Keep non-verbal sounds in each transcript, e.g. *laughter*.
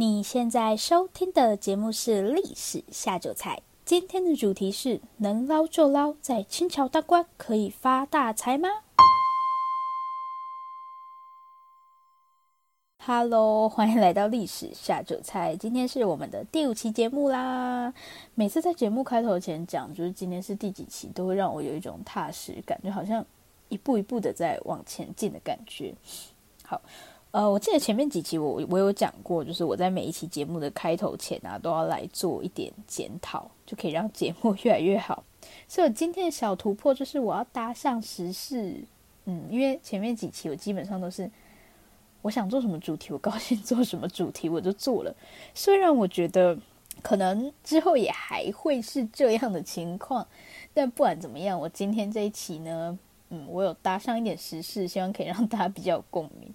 你现在收听的节目是《历史下酒菜》，今天的主题是：能捞就捞，在清朝当官可以发大财吗？Hello，欢迎来到《历史下酒菜》，今天是我们的第五期节目啦。每次在节目开头前讲，就是今天是第几期，都会让我有一种踏实感，就好像一步一步的在往前进的感觉。好。呃，我记得前面几期我我有讲过，就是我在每一期节目的开头前啊，都要来做一点检讨，就可以让节目 *laughs* 越来越好。所以我今天的小突破就是我要搭上时事，嗯，因为前面几期我基本上都是我想做什么主题，我高兴 *laughs* 做什么主题我就做了。虽然我觉得可能之后也还会是这样的情况，但不管怎么样，我今天这一期呢，嗯，我有搭上一点时事，希望可以让大家比较有共鸣。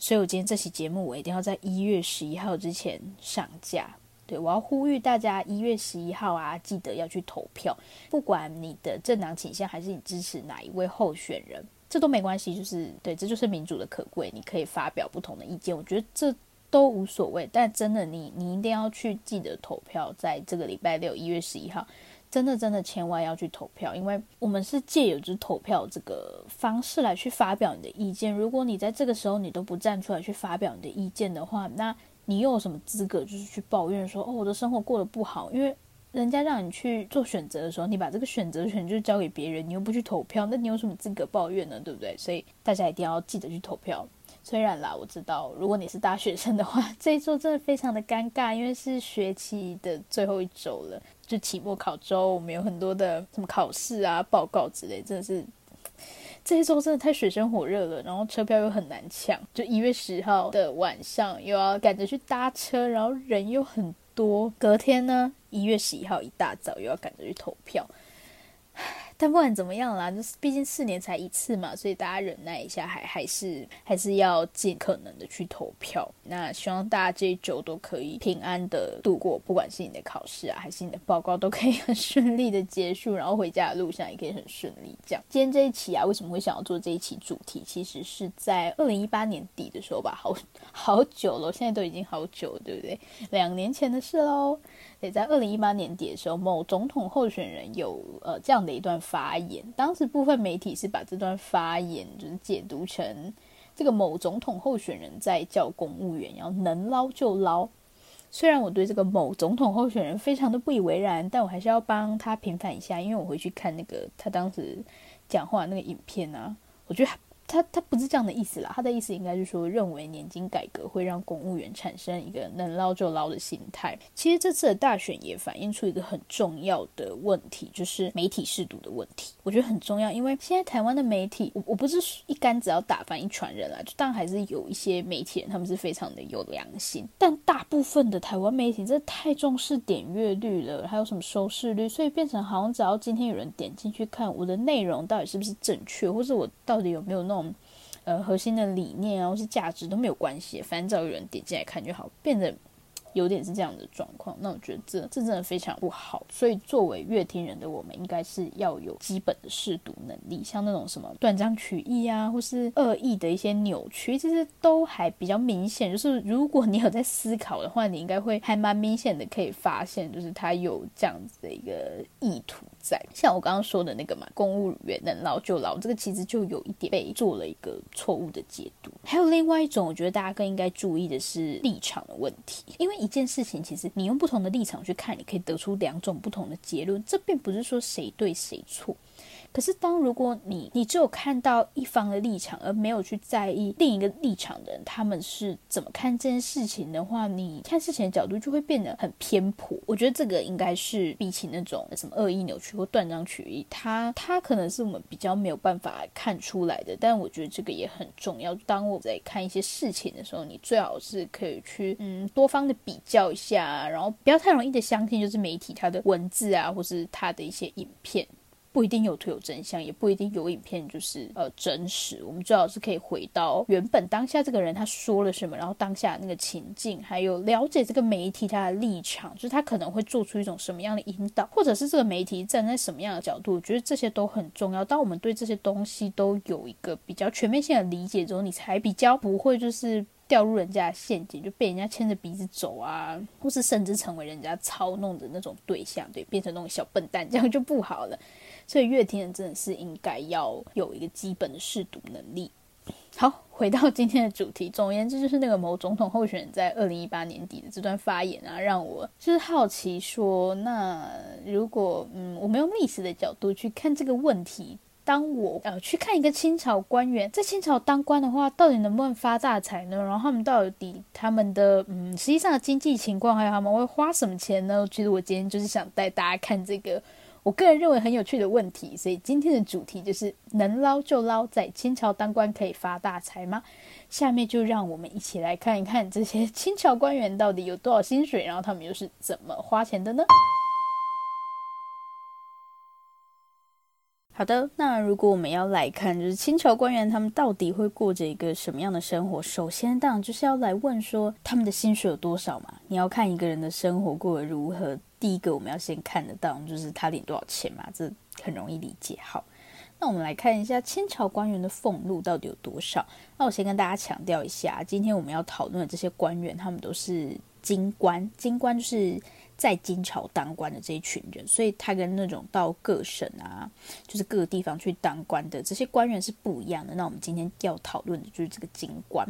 所以，我今天这期节目我一定要在一月十一号之前上架。对，我要呼吁大家一月十一号啊，记得要去投票。不管你的政党倾向还是你支持哪一位候选人，这都没关系。就是对，这就是民主的可贵，你可以发表不同的意见。我觉得这都无所谓。但真的你，你一定要去记得投票，在这个礼拜六一月十一号。真的，真的，千万要去投票，因为我们是借由就投票这个方式来去发表你的意见。如果你在这个时候你都不站出来去发表你的意见的话，那你又有什么资格就是去抱怨说哦，我的生活过得不好？因为人家让你去做选择的时候，你把这个选择权就交给别人，你又不去投票，那你有什么资格抱怨呢？对不对？所以大家一定要记得去投票。虽然啦，我知道如果你是大学生的话，*laughs* 这一周真的非常的尴尬，因为是学期的最后一周了。就期末考周，我们有很多的什么考试啊、报告之类，真的是这一周真的太水深火热了。然后车票又很难抢，就一月十号的晚上又要赶着去搭车，然后人又很多。隔天呢，一月十一号一大早又要赶着去投票。但不管怎么样啦，就是毕竟四年才一次嘛，所以大家忍耐一下，还还是还是要尽可能的去投票。那希望大家这一周都可以平安的度过，不管是你的考试啊，还是你的报告，都可以很顺利的结束，然后回家的路上也可以很顺利。这样，今天这一期啊，为什么会想要做这一期主题？其实是在二零一八年底的时候吧，好好久了，现在都已经好久，对不对？两年前的事喽。也在二零一八年底的时候，某总统候选人有呃这样的一段发言。当时部分媒体是把这段发言就是解读成这个某总统候选人在叫公务员要能捞就捞。虽然我对这个某总统候选人非常的不以为然，但我还是要帮他平反一下，因为我回去看那个他当时讲话那个影片啊，我觉得。他他不是这样的意思啦，他的意思应该是说，认为年金改革会让公务员产生一个能捞就捞的心态。其实这次的大选也反映出一个很重要的问题，就是媒体试读的问题。我觉得很重要，因为现在台湾的媒体，我我不是一竿子要打翻一船人啦，就当然还是有一些媒体人，他们是非常的有良心，但大部分的台湾媒体真的太重视点阅率了，还有什么收视率，所以变成好像只要今天有人点进去看我的内容到底是不是正确，或是我到底有没有那呃，核心的理念啊，或是价值都没有关系，反正只要有人点进来看就好，变得。有点是这样的状况，那我觉得这这真的非常不好。所以作为乐听人的我们，应该是要有基本的试读能力，像那种什么断章取义啊，或是恶意的一些扭曲，其实都还比较明显。就是如果你有在思考的话，你应该会还蛮明显的可以发现，就是他有这样子的一个意图在。像我刚刚说的那个嘛，公务员能老就老，这个其实就有一点被做了一个错误的解读。还有另外一种，我觉得大家更应该注意的是立场的问题，因为。一件事情，其实你用不同的立场去看，你可以得出两种不同的结论。这并不是说谁对谁错。可是，当如果你你只有看到一方的立场，而没有去在意另一个立场的人他们是怎么看这件事情的话，你看事情的角度就会变得很偏颇。我觉得这个应该是比起那种什么恶意扭曲或断章取义，它它可能是我们比较没有办法看出来的。但我觉得这个也很重要。当我在看一些事情的时候，你最好是可以去嗯多方的比较一下，然后不要太容易的相信就是媒体它的文字啊，或是它的一些影片。不一定有图有真相，也不一定有影片就是呃真实。我们最好是可以回到原本当下这个人他说了什么，然后当下那个情境，还有了解这个媒体他的立场，就是他可能会做出一种什么样的引导，或者是这个媒体站在什么样的角度。我觉得这些都很重要。当我们对这些东西都有一个比较全面性的理解之后，你才比较不会就是掉入人家的陷阱，就被人家牵着鼻子走啊，或是甚至成为人家操弄的那种对象，对，变成那种小笨蛋，这样就不好了。所以乐听人真的是应该要有一个基本的识读能力。好，回到今天的主题，总而言之，就是那个某总统候选人在二零一八年底的这段发言啊，让我就是好奇说，那如果嗯，我们用历史的角度去看这个问题。当我呃去看一个清朝官员在清朝当官的话，到底能不能发大财呢？然后他们到底他们的嗯实际上的经济情况，还有他们会花什么钱呢？其实我今天就是想带大家看这个我个人认为很有趣的问题，所以今天的主题就是能捞就捞，在清朝当官可以发大财吗？下面就让我们一起来看一看这些 *laughs* 清朝官员到底有多少薪水，然后他们又是怎么花钱的呢？好的，那如果我们要来看，就是清朝官员他们到底会过着一个什么样的生活？首先，当然就是要来问说他们的薪水有多少嘛。你要看一个人的生活过得如何，第一个我们要先看得到，就是他领多少钱嘛，这很容易理解。好，那我们来看一下清朝官员的俸禄到底有多少。那我先跟大家强调一下，今天我们要讨论的这些官员，他们都是京官，京官就是。在金朝当官的这一群人，所以他跟那种到各省啊，就是各个地方去当官的这些官员是不一样的。那我们今天要讨论的就是这个京官。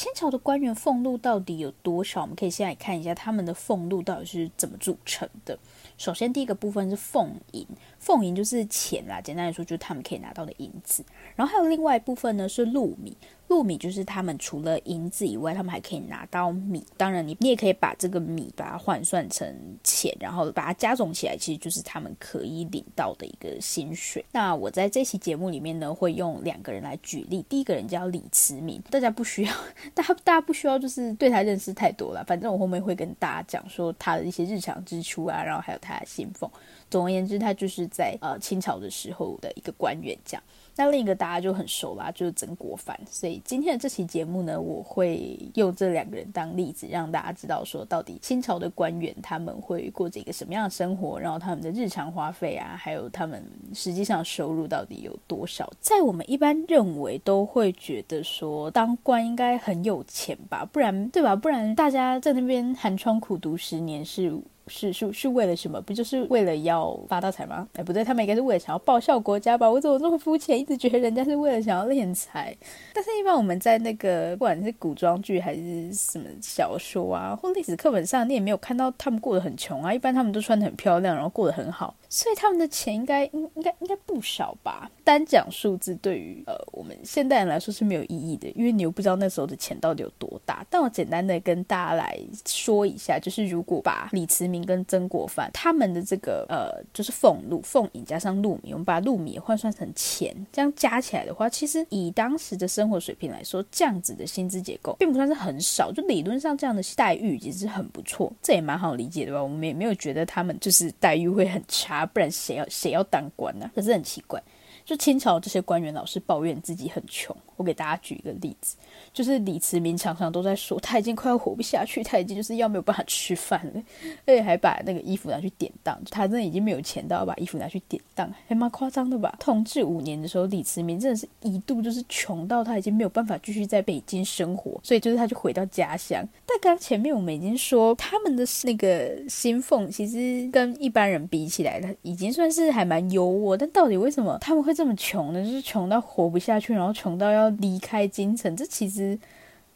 清朝的官员俸禄到底有多少？我们可以先来看一下他们的俸禄到底是怎么组成的。首先，第一个部分是俸银，俸银就是钱啦，简单来说就是他们可以拿到的银子。然后还有另外一部分呢是禄米。禄米就是他们除了银子以外，他们还可以拿到米。当然你，你也可以把这个米把它换算成钱，然后把它加总起来，其实就是他们可以领到的一个薪水。那我在这期节目里面呢，会用两个人来举例。第一个人叫李慈铭，大家不需要，*laughs* 大家大家不需要就是对他认识太多了。反正我后面会跟大家讲说他的一些日常支出啊，然后还有他的薪俸。总而言之，他就是在呃清朝的时候的一个官员，这样。那另一个大家就很熟啦，就是曾国藩。所以今天的这期节目呢，我会用这两个人当例子，让大家知道说，到底清朝的官员他们会过着一个什么样的生活，然后他们的日常花费啊，还有他们实际上收入到底有多少。在我们一般认为都会觉得说，当官应该很有钱吧，不然对吧？不然大家在那边寒窗苦读十年是。是是是为了什么？不就是为了要发大财吗？哎，不对，他们应该是为了想要报效国家吧？我怎么这么肤浅？一直觉得人家是为了想要敛财。但是，一般我们在那个不管是古装剧还是什么小说啊，或历史课本上，你也没有看到他们过得很穷啊。一般他们都穿得很漂亮，然后过得很好。所以他们的钱应该应应该应该不少吧？单讲数字对于呃我们现代人来说是没有意义的，因为你又不知道那时候的钱到底有多大。但我简单的跟大家来说一下，就是如果把李慈铭跟曾国藩他们的这个呃就是俸禄俸银加上禄米，我们把禄米换算成钱，这样加起来的话，其实以当时的生活水平来说，这样子的薪资结构并不算是很少。就理论上这样的待遇其实很不错，这也蛮好理解的吧？我们也没有觉得他们就是待遇会很差。不然谁要谁要当官呢？可是很奇怪，就清朝这些官员老是抱怨自己很穷。我给大家举一个例子。就是李慈铭常常都在说，他已经快要活不下去，他已经就是要没有办法吃饭了，而且还把那个衣服拿去典当，他真的已经没有钱到要把衣服拿去典当，还蛮夸张的吧？同治五年的时候，李慈铭真的是一度就是穷到他已经没有办法继续在北京生活，所以就是他就回到家乡。但刚前面我们已经说，他们的那个薪俸其实跟一般人比起来，他已经算是还蛮优渥，但到底为什么他们会这么穷呢？就是穷到活不下去，然后穷到要离开京城，这其实。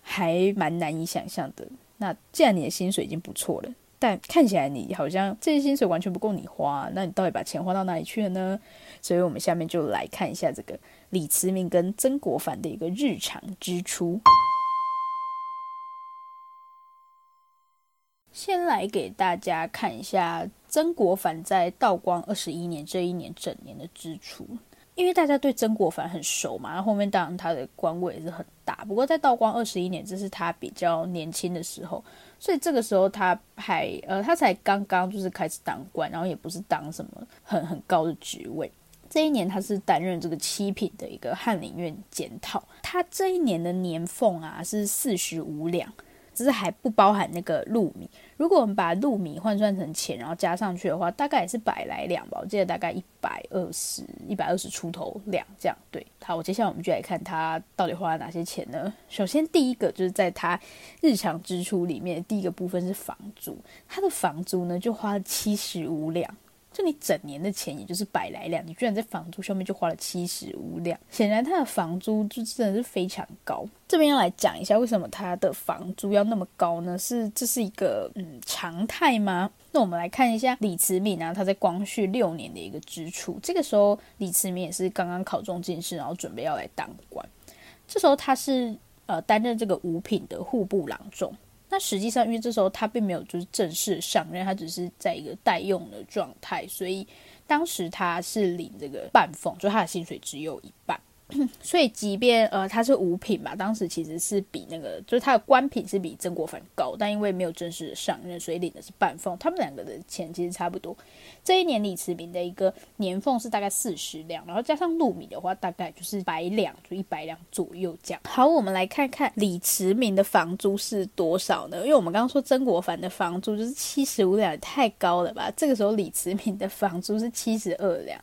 还蛮难以想象的。那既然你的薪水已经不错了，但看起来你好像这些薪水完全不够你花，那你到底把钱花到哪里去了呢？所以我们下面就来看一下这个李慈铭跟曾国藩的一个日常支出。先来给大家看一下曾国藩在道光二十一年这一年整年的支出。因为大家对曾国藩很熟嘛，然后后面当然他的官位也是很大。不过在道光二十一年，这是他比较年轻的时候，所以这个时候他还呃，他才刚刚就是开始当官，然后也不是当什么很很高的职位。这一年他是担任这个七品的一个翰林院检讨，他这一年的年俸啊是四十五两。只是还不包含那个禄米。如果我们把禄米换算成钱，然后加上去的话，大概也是百来两吧。我记得大概一百二十、一百二十出头两这样。对，好，我接下来我们就来看他到底花了哪些钱呢？首先，第一个就是在他日常支出里面，第一个部分是房租，他的房租呢就花了七十五两。就你整年的钱，也就是百来两，你居然在房租上面就花了七十五两，显然他的房租就真的是非常高。这边要来讲一下，为什么他的房租要那么高呢？是这是一个嗯常态吗？那我们来看一下李慈铭啊，他在光绪六年的一个支出。这个时候李慈铭也是刚刚考中进士，然后准备要来当官。这时候他是呃担任这个五品的户部郎中。那实际上，因为这时候他并没有就是正式上任，他只是在一个待用的状态，所以当时他是领这个半俸，就他的薪水只有一半。所以，即便呃他是五品吧，当时其实是比那个就是他的官品是比曾国藩高，但因为没有正式的上任，所以领的是半俸。他们两个的钱其实差不多。这一年李慈铭的一个年俸是大概四十两，然后加上禄米的话，大概就是百两，就一百两左右这样。好，我们来看看李慈铭的房租是多少呢？因为我们刚刚说曾国藩的房租就是七十五两，太高了吧？这个时候李慈铭的房租是七十二两。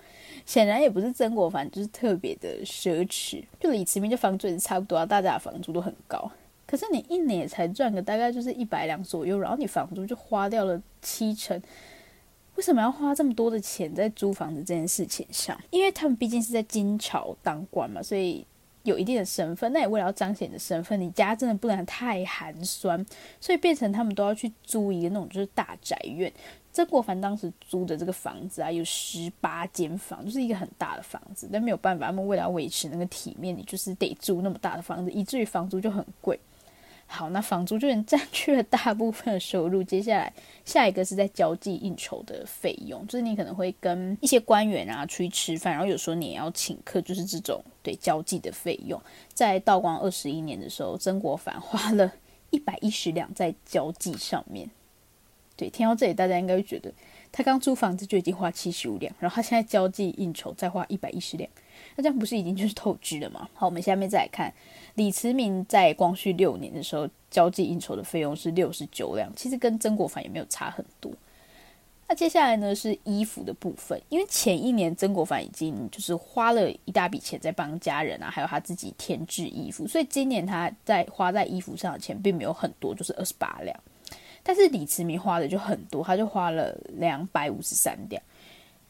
显然也不是曾国藩，就是特别的奢侈。就李慈铭，就房租也是差不多啊，大家的房租都很高。可是你一年才赚个大概就是一百两左右，然后你房租就花掉了七成。为什么要花这么多的钱在租房子这件事情上？因为他们毕竟是在金朝当官嘛，所以有一定的身份。那也为了要彰显你的身份，你家真的不能太寒酸，所以变成他们都要去租一个那种就是大宅院。曾国藩当时租的这个房子啊，有十八间房，就是一个很大的房子。但没有办法，他们为了要维持那个体面，你就是得租那么大的房子，以至于房租就很贵。好，那房租就已经占据了大部分的收入。接下来，下一个是在交际应酬的费用，就是你可能会跟一些官员啊出去吃饭，然后有时候你也要请客，就是这种对交际的费用。在道光二十一年的时候，曾国藩花了一百一十两在交际上面。对，听到这里，大家应该会觉得他刚租房子就已经花七十五两，然后他现在交际应酬再花一百一十两，那这样不是已经就是透支了吗？好，我们下面再来看李慈铭在光绪六年的时候交际应酬的费用是六十九两，其实跟曾国藩也没有差很多。那接下来呢是衣服的部分，因为前一年曾国藩已经就是花了一大笔钱在帮家人啊，还有他自己添置衣服，所以今年他在花在衣服上的钱并没有很多，就是二十八两。但是李慈铭花的就很多，他就花了两百五十三两。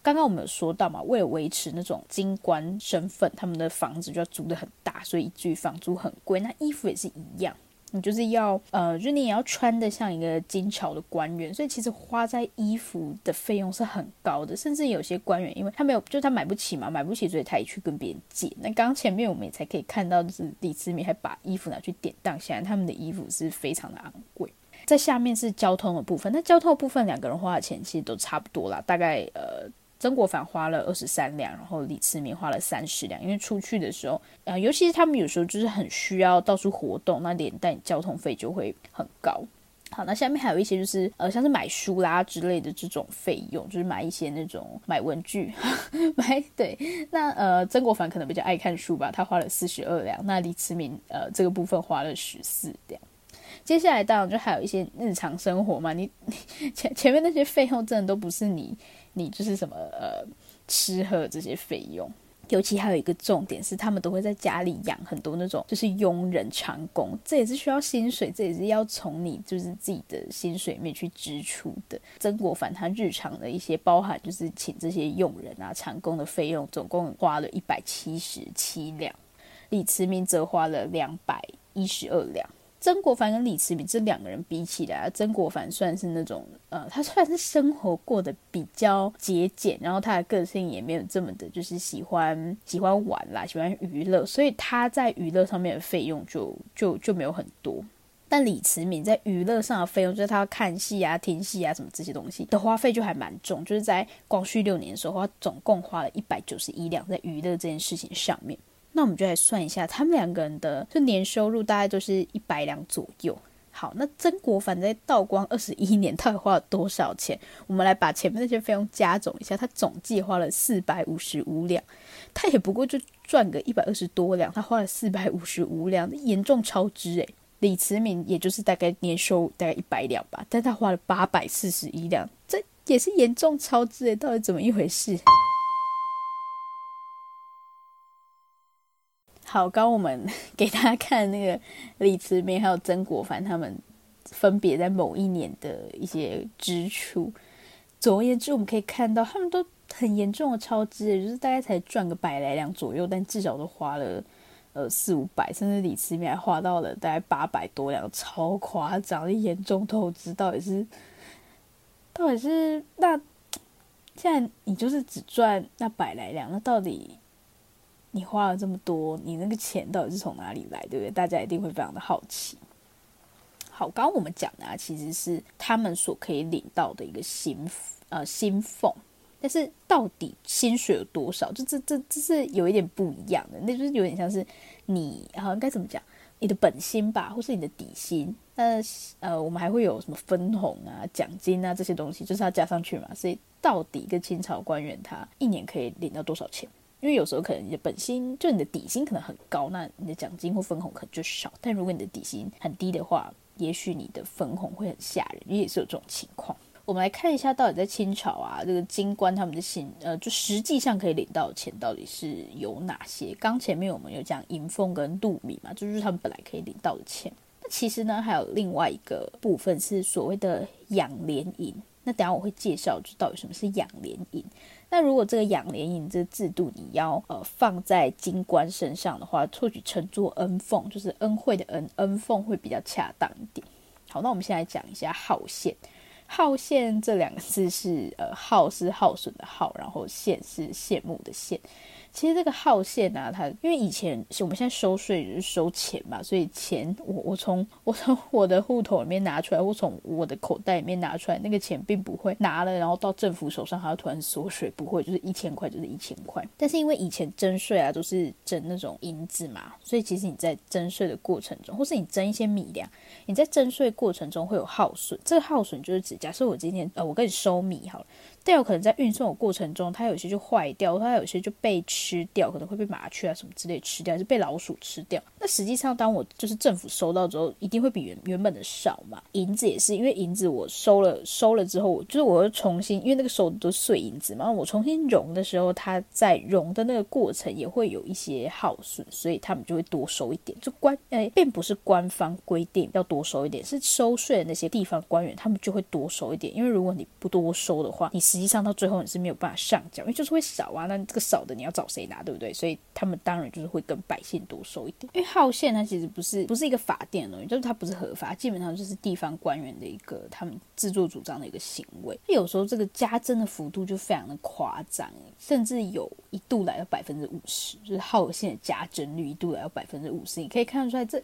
刚刚我们有说到嘛，为了维持那种京官身份，他们的房子就要租得很大，所以以至于房租很贵。那衣服也是一样，你就是要呃，就你也要穿得像一个金朝的官员，所以其实花在衣服的费用是很高的。甚至有些官员，因为他没有，就他买不起嘛，买不起，所以他也去跟别人借。那刚刚前面我们也才可以看到，就是李慈铭还把衣服拿去典当，显然他们的衣服是非常的昂贵。在下面是交通的部分，那交通的部分两个人花的钱其实都差不多啦，大概呃曾国藩花了二十三两，然后李慈铭花了三十两，因为出去的时候，呃尤其是他们有时候就是很需要到处活动，那连带交通费就会很高。好，那下面还有一些就是呃像是买书啦之类的这种费用，就是买一些那种买文具，买对，那呃曾国藩可能比较爱看书吧，他花了四十二两，那李慈铭呃这个部分花了十四两。接下来当然就还有一些日常生活嘛，你前前面那些费用真的都不是你你就是什么呃吃喝这些费用，尤其还有一个重点是他们都会在家里养很多那种就是佣人长工，这也是需要薪水，这也是要从你就是自己的薪水里面去支出的。曾国藩他日常的一些包含就是请这些佣人啊长工的费用，总共花了一百七十七两，李慈铭则花了两百一十二两。曾国藩跟李慈铭这两个人比起来，曾国藩算是那种，呃，他算是生活过得比较节俭，然后他的个性也没有这么的，就是喜欢喜欢玩啦，喜欢娱乐，所以他在娱乐上面的费用就就就没有很多。但李慈铭在娱乐上的费用，就是他看戏啊、听戏啊什么这些东西的花费就还蛮重，就是在光绪六年的时候，他总共花了一百九十一两在娱乐这件事情上面。那我们就来算一下，他们两个人的就年收入大概都是一百两左右。好，那曾国藩在道光二十一年到底花了多少钱？我们来把前面那些费用加总一下，他总计花了四百五十五两，他也不过就赚个一百二十多两，他花了四百五十五两，严重超支诶。李慈铭也就是大概年收大概一百两吧，但他花了八百四十一两，这也是严重超支诶，到底怎么一回事？好，刚我们 *laughs* 给大家看那个李慈铭还有曾国藩他们分别在某一年的一些支出。总而言之，我们可以看到他们都很严重的超支，就是大概才赚个百来两左右，但至少都花了呃四五百，甚至李慈铭还花到了大概八百多两，超夸张，严重透支。到底是到底是那现在你就是只赚那百来两，那到底？你花了这么多，你那个钱到底是从哪里来，对不对？大家一定会非常的好奇。好，刚刚我们讲的啊，其实是他们所可以领到的一个薪呃薪俸，但是到底薪水有多少？就这这这是有一点不一样的，那就是有点像是你好像该怎么讲，你的本薪吧，或是你的底薪。那呃，我们还会有什么分红啊、奖金啊这些东西，就是要加上去嘛。所以到底一个清朝官员他一年可以领到多少钱？因为有时候可能你的本薪就你的底薪可能很高，那你的奖金或分红可能就少。但如果你的底薪很低的话，也许你的分红会很吓人，因为也是有这种情况。我们来看一下，到底在清朝啊，这个京官他们的薪，呃，就实际上可以领到的钱到底是有哪些？刚前面我们有讲银俸跟禄米嘛，就是他们本来可以领到的钱。那其实呢，还有另外一个部分是所谓的养廉银。那等下我会介绍，就到底什么是养廉银。那如果这个养廉银这个制度你要呃放在京官身上的话，或许称作恩俸，就是恩惠的恩，恩俸会比较恰当一点。好，那我们现在讲一下号线。号线这两个字是呃耗是耗损的耗，然后羡是羡慕的羡。其实这个号线啊，它因为以前我们现在收税就是收钱嘛，所以钱我我从 *laughs* 我从我的户头里面拿出来，或从我的口袋里面拿出来，那个钱并不会拿了然后到政府手上，还要突然缩水，不会，就是一千块就是一千块。但是因为以前征税啊都是征那种银子嘛，所以其实你在征税的过程中，或是你征一些米粮，你在征税过程中会有耗损。这个耗损就是指，假设我今天呃我跟你收米好了。但有可能在运送的过程中，它有些就坏掉，它有些就被吃掉，可能会被麻雀啊什么之类吃掉，还是被老鼠吃掉。那实际上，当我就是政府收到之后，一定会比原原本的少嘛。银子也是，因为银子我收了收了之后，就是我又重新，因为那个收的都碎银子嘛，我重新熔的时候，它在熔的那个过程也会有一些耗损，所以他们就会多收一点。就官诶，并不是官方规定要多收一点，是收税的那些地方官员他们就会多收一点，因为如果你不多收的话，你。实际上到最后你是没有办法上缴，因为就是会少啊。那这个少的你要找谁拿，对不对？所以他们当然就是会跟百姓多收一点。因为号线它其实不是不是一个法定的东西，就是它不是合法，基本上就是地方官员的一个他们自作主张的一个行为。有时候这个加征的幅度就非常的夸张，甚至有一度来到百分之五十，就是号线的加征率一度来到百分之五十。你可以看得出来这。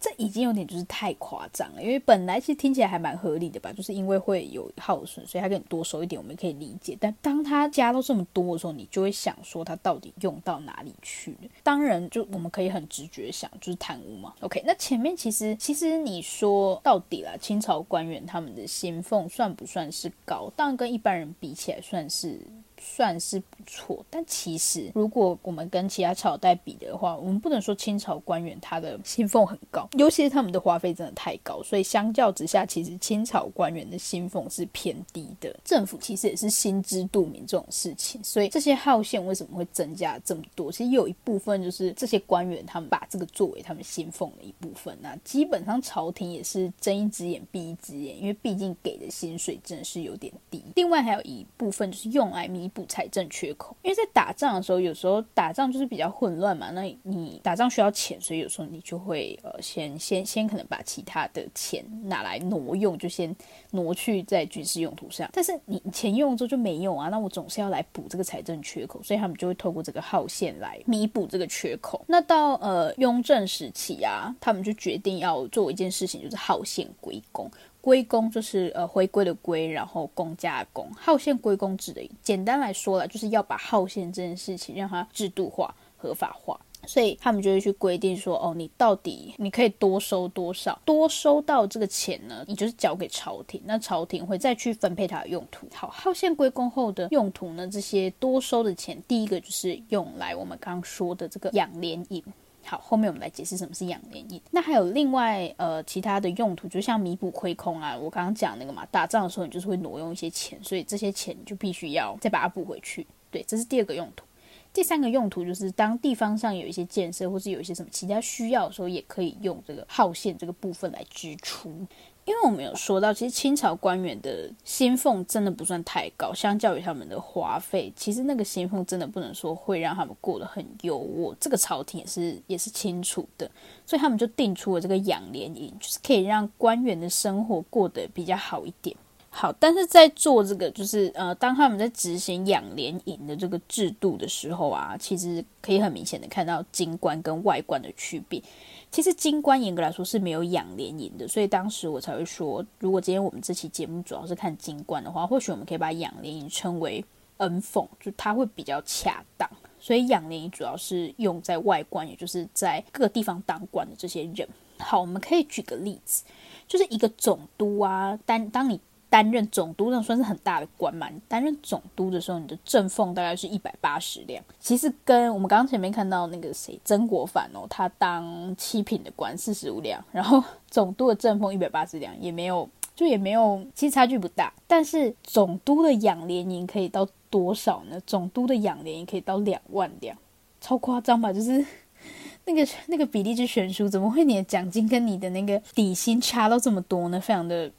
这已经有点就是太夸张了，因为本来其实听起来还蛮合理的吧，就是因为会有耗损，所以他给你多收一点，我们可以理解。但当他加到这么多的时候，你就会想说他到底用到哪里去了？当然，就我们可以很直觉想，就是贪污嘛。OK，那前面其实其实你说到底啦，清朝官员他们的薪俸算不算是高？当然跟一般人比起来算是。算是不错，但其实如果我们跟其他朝代比的话，我们不能说清朝官员他的薪俸很高，尤其是他们的花费真的太高，所以相较之下，其实清朝官员的薪俸是偏低的。政府其实也是心知肚明这种事情，所以这些号线为什么会增加这么多？其实有一部分就是这些官员他们把这个作为他们薪俸的一部分。那基本上朝廷也是睁一只眼闭一只眼，因为毕竟给的薪水真的是有点低。另外还有一部分就是用来弥补财政缺口，因为在打仗的时候，有时候打仗就是比较混乱嘛。那你打仗需要钱，所以有时候你就会呃先先先可能把其他的钱拿来挪用，就先挪去在军事用途上。但是你钱用之后就没用啊，那我总是要来补这个财政缺口，所以他们就会透过这个号线来弥补这个缺口。那到呃雍正时期啊，他们就决定要做一件事情，就是号线归公。归公就是呃回归的归，然后公家的公，号线归公制的。简单来说了，就是要把号线这件事情让它制度化、合法化。所以他们就会去规定说，哦，你到底你可以多收多少？多收到这个钱呢，你就是交给朝廷，那朝廷会再去分配它的用途。好，号线归公后的用途呢，这些多收的钱，第一个就是用来我们刚刚说的这个养廉银。好，后面我们来解释什么是养廉银。那还有另外呃其他的用途，就像弥补亏空啊，我刚刚讲那个嘛，打仗的时候你就是会挪用一些钱，所以这些钱就必须要再把它补回去。对，这是第二个用途。第三个用途就是当地方上有一些建设，或是有一些什么其他需要的时候，也可以用这个耗线这个部分来支出。因为我们有说到，其实清朝官员的薪俸真的不算太高，相较于他们的花费，其实那个薪俸真的不能说会让他们过得很优渥。这个朝廷也是也是清楚的，所以他们就定出了这个养廉银，就是可以让官员的生活过得比较好一点。好，但是在做这个，就是呃，当他们在执行养廉银的这个制度的时候啊，其实可以很明显的看到京官跟外官的区别。其实金官严格来说是没有养廉银的，所以当时我才会说，如果今天我们这期节目主要是看金官的话，或许我们可以把养廉银称为恩俸，就它会比较恰当。所以养廉银主要是用在外官，也就是在各个地方当官的这些人。好，我们可以举个例子，就是一个总督啊，当当你。担任总督那算是很大的官嘛。你担任总督的时候，你的正俸大概是一百八十两。其实跟我们刚刚前面看到那个谁曾国藩哦，他当七品的官四十五两，然后总督的正俸一百八十两，也没有就也没有，其实差距不大。但是总督的养廉银可以到多少呢？总督的养廉银可以到两万两，超夸张吧？就是 *laughs* 那个那个比例之悬殊，怎么会你的奖金跟你的那个底薪差到这么多呢？非常的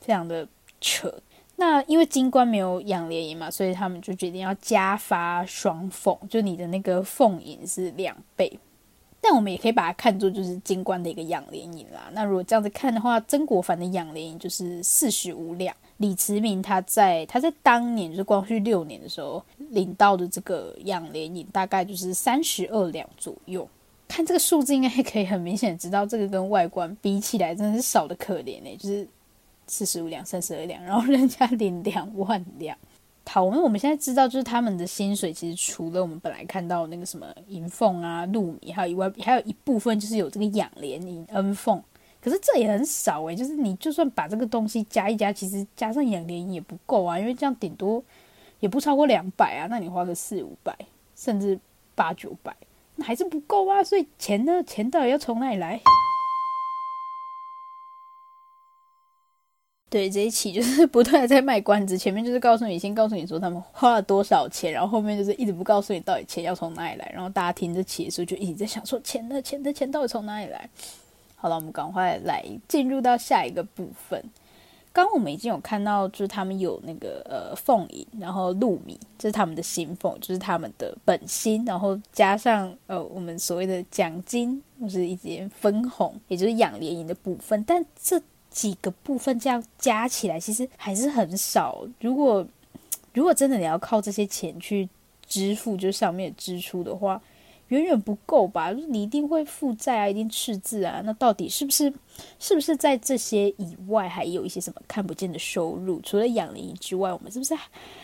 非常的。扯，那因为金官没有养廉银嘛，所以他们就决定要加发双凤，就你的那个凤银是两倍。但我们也可以把它看作就是金官的一个养廉银啦。那如果这样子看的话，曾国藩的养廉银就是四十五两，李慈铭他在他在当年就是光绪六年的时候领到的这个养廉银大概就是三十二两左右。看这个数字，应该可以很明显知道这个跟外观比起来真的是少得可怜呢、欸，就是。四十五两，三十二两，然后人家领两万两。好，我们我们现在知道，就是他们的薪水其实除了我们本来看到那个什么银凤啊、禄米，还有以外，还有一部分就是有这个养廉银、恩俸。可是这也很少诶、就是你就算把这个东西加一加，其实加上养廉银也不够啊，因为这样顶多也不超过两百啊。那你花个四五百，甚至八九百，那还是不够啊。所以钱呢，钱到底要从哪里来？对，这一期就是 *laughs* 不断的在卖关子，前面就是告诉你，先告诉你说他们花了多少钱，然后后面就是一直不告诉你到底钱要从哪里来，然后大家听这期的时候就一直在想说钱的钱的钱到底从哪里来？好了，我们赶快来进入到下一个部分。刚我们已经有看到，就是他们有那个呃凤银，然后鹿米，这是他们的薪俸，就是他们的本薪，然后加上呃我们所谓的奖金或是一些分红，也就是养联营的部分，但这。几个部分这样加起来，其实还是很少。如果 *tsk* 如果真的你要靠这些钱去支付，就上面支出的话，远远不够吧？你一定会负债啊，一定赤字啊。那到底是不是是不是在这些以外，还有一些什么看不见的收入？除了养廉银之外，我们是不是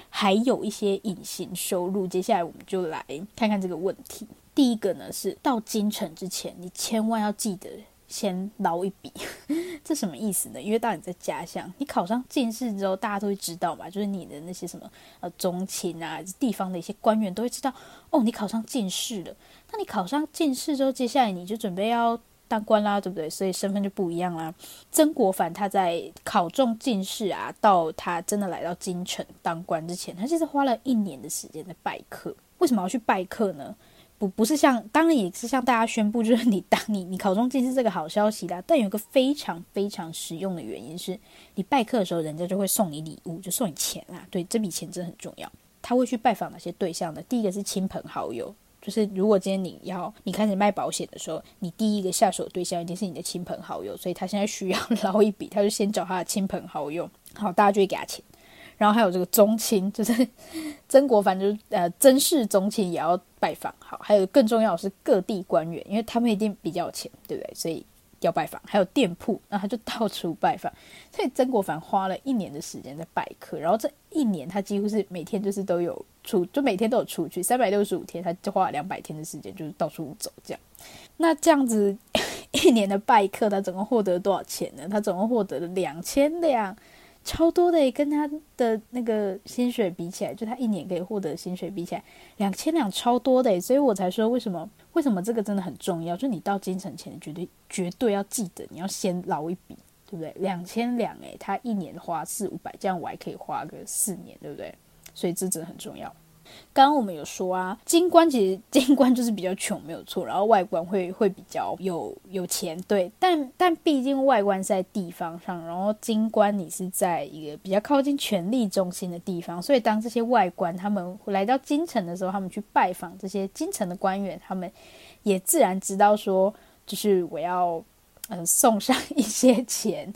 还有一些隐形收入？接下来我们就来看看这个问题。第一个呢，是到京城之前，你千万要记得。先捞一笔，*laughs* 这什么意思呢？因为当你在家乡，你考上进士之后，大家都会知道嘛，就是你的那些什么呃宗亲啊，地方的一些官员都会知道哦，你考上进士了。那你考上进士之后，接下来你就准备要当官啦，对不对？所以身份就不一样啦。曾国藩他在考中进士啊，到他真的来到京城当官之前，他其实花了一年的时间在拜课。为什么要去拜课呢？不不是像，当然也是向大家宣布，就是你当你你考中进士这个好消息啦。但有一个非常非常实用的原因是，你拜课的时候，人家就会送你礼物，就送你钱啦。对，这笔钱真的很重要。他会去拜访哪些对象呢？第一个是亲朋好友，就是如果今天你要你开始卖保险的时候，你第一个下手对象一定是你的亲朋好友，所以他现在需要 *laughs* 捞一笔，他就先找他的亲朋好友，好，大家就会给他钱。然后还有这个宗亲，*laughs* 就是曾国藩，就是呃曾氏宗亲也要拜访。好，还有更重要的是各地官员，因为他们一定比较有钱，对不对？所以要拜访。还有店铺，那他就到处拜访。所以曾国藩花了一年的时间在拜客，然后这一年他几乎是每天就是都有出，就每天都有出去，三百六十五天，他就花了两百天的时间，就是到处走这样。那这样子 *laughs* 一年的拜客，他总共获得多少钱呢？他总共获得了两千两。超多的，跟他的那个薪水比起来，就他一年可以获得薪水比起来，两千两超多的，所以我才说为什么为什么这个真的很重要，就你到京城前绝对绝对要记得，你要先捞一笔，对不对？两千两，诶，他一年花四五百，这样我还可以花个四年，对不对？所以这真的很重要。刚刚我们有说啊，京官其实 *laughs* 京官就是比较穷，没有错。然后外观会会比较有有钱，对。但但毕竟外观在地方上，然后京官你是在一个比较靠近权力中心的地方，所以当这些外官他们来到京城的时候，他们去拜访这些京城的官员，他们也自然知道说，就是我要嗯、送上一些钱。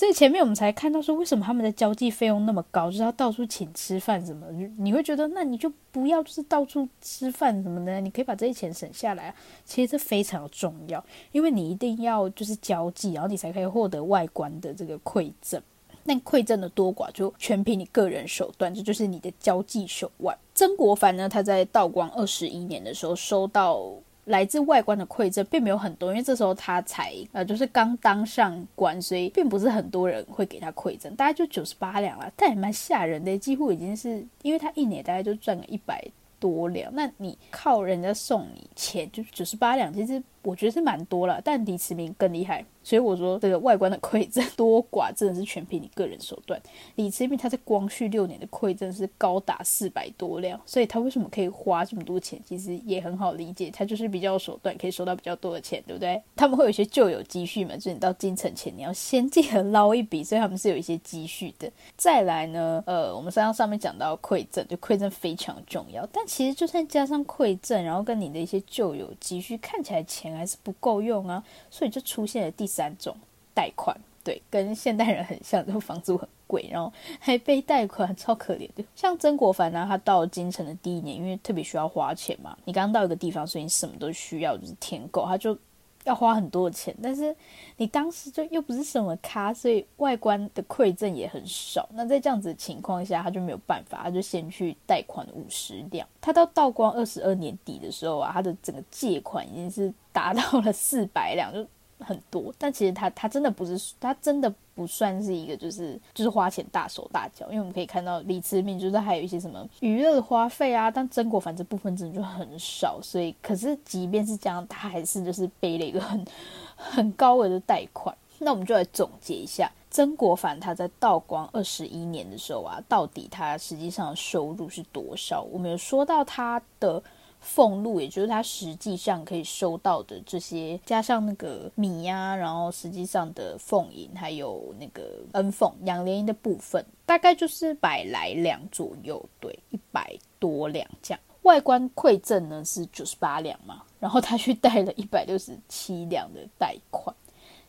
所以前面我们才看到说，为什么他们的交际费用那么高，就是要到处请吃饭什么？你会觉得，那你就不要就是到处吃饭什么的，你可以把这些钱省下来。其实这非常重要，因为你一定要就是交际，然后你才可以获得外观的这个馈赠。那馈赠的多寡就全凭你个人手段，这就是你的交际手腕。曾国藩呢，他在道光二十一年的时候收到。来自外观的馈赠并没有很多，因为这时候他才呃就是刚当上官，所以并不是很多人会给他馈赠，大概就九十八两了，但也蛮吓人的，几乎已经是因为他一年大概就赚个一百多两，那你靠人家送你钱就九十八两，其实我觉得是蛮多了，但李慈铭更厉害。所以我说，这个外观的馈赠多寡真的是全凭你个人手段。李慈铭他在光绪六年的馈赠是高达四百多辆，所以他为什么可以花这么多钱，其实也很好理解，他就是比较有手段，可以收到比较多的钱，对不对？他们会有一些旧有积蓄嘛，就是你到京城前你要先记得捞一笔，所以他们是有一些积蓄的。再来呢，呃，我们刚刚上面讲到馈赠，就馈赠非常重要，但其实就算加上馈赠，然后跟你的一些旧有积蓄，看起来钱还是不够用啊，所以就出现了第。三种贷款，对，跟现代人很像，就房租很贵，然后还背贷款，超可怜的。像曾国藩呢，他到京城的第一年，因为特别需要花钱嘛，你刚到一个地方，所以你什么都需要，就是添购，他就要花很多钱。但是你当时就又不是什么咖，所以外观的馈赠也很少。那在这样子的情况下，他就没有办法，他就先去贷款五十两。他到道光二十二年底的时候啊，他的整个借款已经是达到了四百两，就。很多，但其实他他真的不是，他真的不算是一个就是就是花钱大手大脚，因为我们可以看到李慈铭就是还有一些什么娱乐花费啊，但曾国藩这部分真的就很少，所以可是即便是这样，他还是就是背了一个很 *laughs* 很高额的贷款。那我们就来总结一下，曾国藩他在道光二十一年的时候啊，到底他实际上的收入是多少？我们有说到他的。俸禄，也就是他实际上可以收到的这些，加上那个米呀、然后实际上的俸银，还有那个恩俸、养廉银的部分，大概就是百来两左右，对，一百多两这样。外观馈赠呢是九十八两嘛，然后他去贷了一百六十七两的贷款。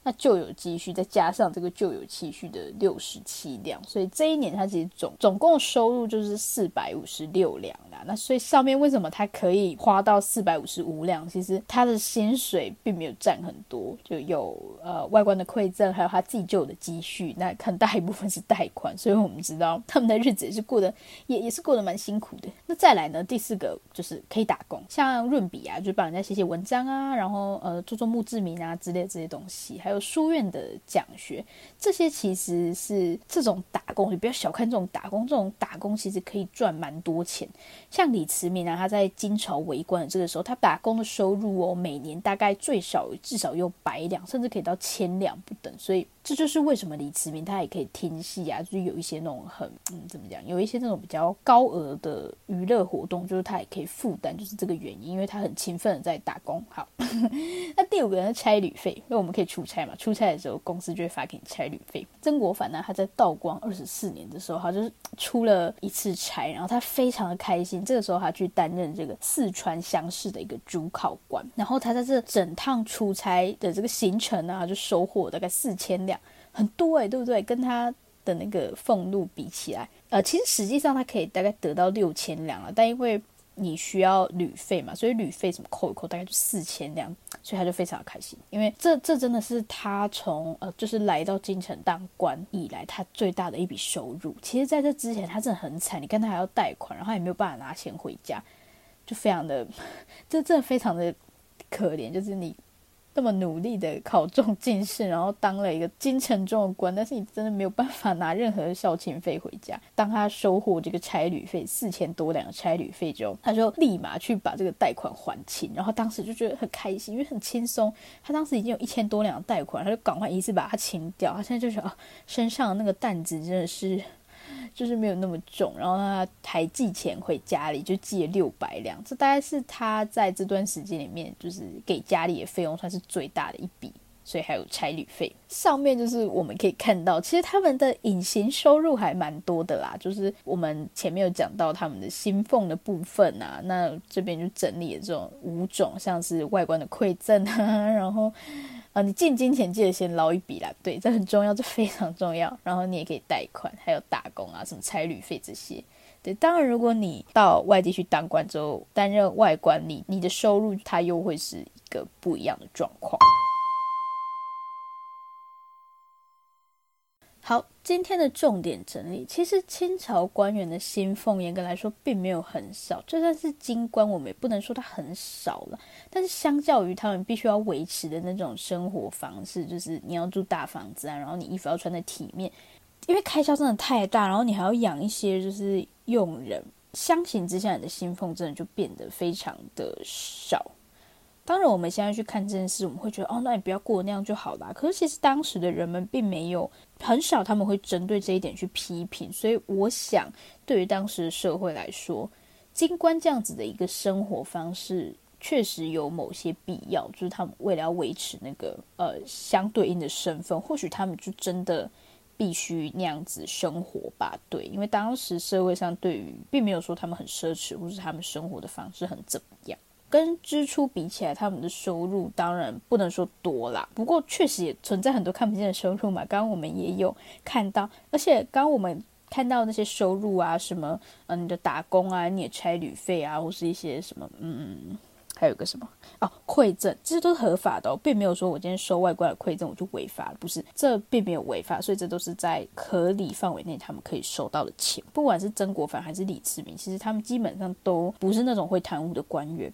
那旧有积蓄再加上这个旧有积蓄的六十七两，所以这一年他其实总总共收入就是四百五十六两那所以上面为什么他可以花到四百五十五两？其实他的薪水并没有占很多，就有呃外观的馈赠，还有他自己就有的积蓄。那很大一部分是贷款，所以我们知道他们的日子也是过得也也是过得蛮辛苦的。那再来呢，第四个就是可以打工，像润笔啊，就帮人家写写文章啊，然后呃做做墓志铭啊之类这些东西，还有书院的讲学，这些其实是这种打工，你不要小看这种打工，这种打工其实可以赚蛮多钱。像李慈铭啊，他在金朝为官的这个时候，他打工的收入哦，每年大概最少至少有百两，甚至可以到千两不等，所以。这就是为什么李慈铭他也可以听戏啊，就是有一些那种很嗯怎么讲，有一些那种比较高额的娱乐活动，就是他也可以负担，就是这个原因，因为他很勤奋的在打工。好，*laughs* 那第五个人是差旅费，因为我们可以出差嘛，出差的时候公司就会发给你差旅费。曾国藩呢，他在道光二十四年的时候，他就是出了一次差，然后他非常的开心。这个时候他去担任这个四川乡试的一个主考官，然后他在这整趟出差的这个行程呢，他就收获大概四千两。很多哎、对不对？跟他的那个俸禄比起来，呃，其实实际上他可以大概得到六千两了，但因为你需要旅费嘛，所以旅费什么扣一扣，大概就四千两，所以他就非常的开心，因为这这真的是他从呃就是来到京城当官以来他最大的一笔收入。其实在这之前他真的很惨，你看他还要贷款，然后也没有办法拿钱回家，就非常的 *laughs* 这这非常的可怜，就是你。那么努力的考中进士，然后当了一个京城中的官，但是你真的没有办法拿任何的孝亲费回家。当他收获这个差旅费四千多两的差旅费之后，他就立马去把这个贷款还清，然后当时就觉得很开心，因为很轻松。他当时已经有一千多两的贷款，他就赶快一次把它清掉。他现在就觉得啊，身上那个担子真的是。就是没有那么重，然后他还寄钱回家里，就寄了六百两，这大概是他在这段时间里面就是给家里的费用算是最大的一笔，所以还有差旅费。上面就是我们可以看到，其实他们的隐形收入还蛮多的啦，就是我们前面有讲到他们的薪俸的部分啊，那这边就整理了这种五种，像是外观的馈赠啊，然后。啊，你进金钱记得先捞一笔啦，对，这很重要，这非常重要。然后你也可以贷款，还有打工啊，什么差旅费这些。对，当然如果你到外地去当官之后担任外官，你你的收入它又会是一个不一样的状况。今天的重点整理，其实清朝官员的薪俸严格来说并没有很少，就算是京官，我们也不能说它很少了。但是相较于他们必须要维持的那种生活方式，就是你要住大房子啊，然后你衣服要穿得体面，因为开销真的太大，然后你还要养一些就是佣人，相形之下，你的薪俸真的就变得非常的少。当然，我们现在去看这件事，我们会觉得哦，那你不要过那样就好啦。可是其实当时的人们并没有很少，他们会针对这一点去批评。所以我想，对于当时的社会来说，金官这样子的一个生活方式，确实有某些必要。就是他们为了要维持那个呃相对应的身份，或许他们就真的必须那样子生活吧。对，因为当时社会上对于并没有说他们很奢侈，或是他们生活的方式很怎么样。跟支出比起来，他们的收入当然不能说多啦，不过确实也存在很多看不见的收入嘛。刚刚我们也有看到，而且刚刚我们看到那些收入啊，什么嗯，你的打工啊，你的差旅费啊，或是一些什么嗯，还有个什么哦，馈赠，这些都是合法的，并没有说我今天收外国的馈赠我就违法了，不是，这并没有违法，所以这都是在合理范围内他们可以收到的钱。不管是曾国藩还是李世民，其实他们基本上都不是那种会贪污的官员。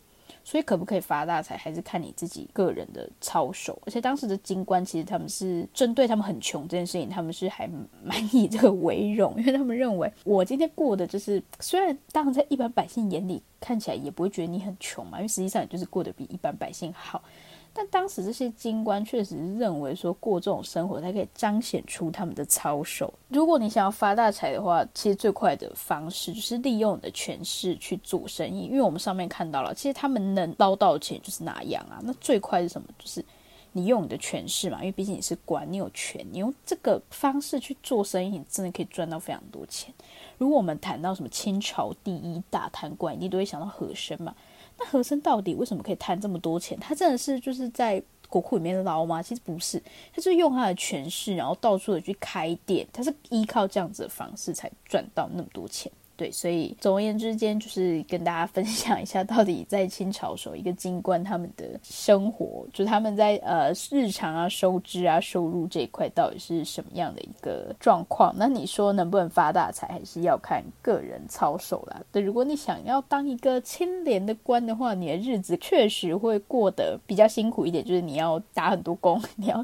所以可不可以发大财，还是看你自己个人的操守。而且当时的金官其实他们是针对他们很穷这件事情，他们是还蛮以这个为荣，*laughs* 因为他们认为我今天过的就是，虽然当然在一般百姓眼里看起来也不会觉得你很穷嘛，因为实际上也就是过得比一般百姓好。但当时这些京官确实认为说，过这种生活才可以彰显出他们的操守。如果你想要发大财的话，其实最快的方式就是利用你的权势去做生意。因为我们上面看到了，其实他们能捞到钱就是哪样啊。那最快是什么？就是你用你的权势嘛，因为毕竟你是官，你有权，你用这个方式去做生意，你真的可以赚到非常多钱。如果我们谈到什么清朝第一大贪官，你都会想到和珅嘛。那和珅到底为什么可以贪这么多钱？他真的是就是在国库里面捞吗？其实不是，他是用他的权势，然后到处的去开店，他是依靠这样子的方式才赚到那么多钱。对，所以总而言之间，就是跟大家分享一下，到底在清朝时候一个京官他们的生活，就他们在呃日常啊、收支啊、收入这一块到底是什么样的一个状况？那你说能不能发大财，还是要看个人操守啦。对，如果你想要当一个清廉的官的话，你的日子确实会过得比较辛苦一点，就是你要打很多工，*laughs* 你要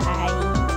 拜。